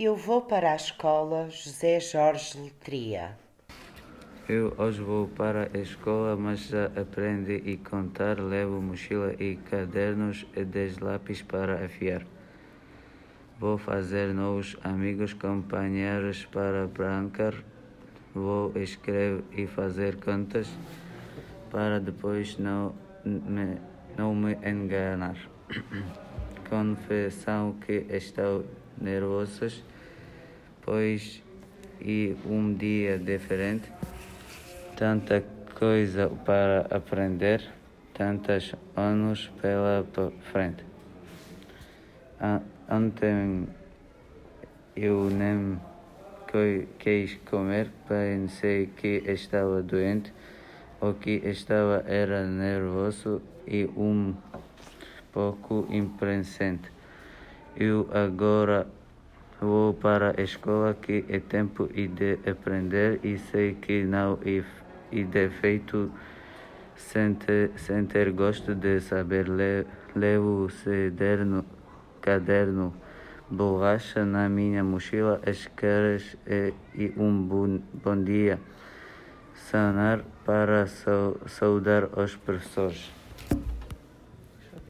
Eu vou para a escola José Jorge Letria. Eu hoje vou para a escola, mas já aprendi a contar. Levo mochila e cadernos e dez lápis para afiar. Vou fazer novos amigos, companheiros para brincar. Vou escrever e fazer contas para depois não me, não me enganar. Confessão que estou nervosos, pois e um dia diferente, tanta coisa para aprender, tantos anos pela frente. Ontem eu nem quis comer, pensei que estava doente, o que estava era nervoso e um pouco impresente. Eu agora vou para a escola que é tempo de aprender e sei que não é, defeito sem ter, sem ter gosto de saber. Levo caderno, caderno, borracha na minha mochila, as caras e, e um bom, bom dia. Sanar para saudar os professores.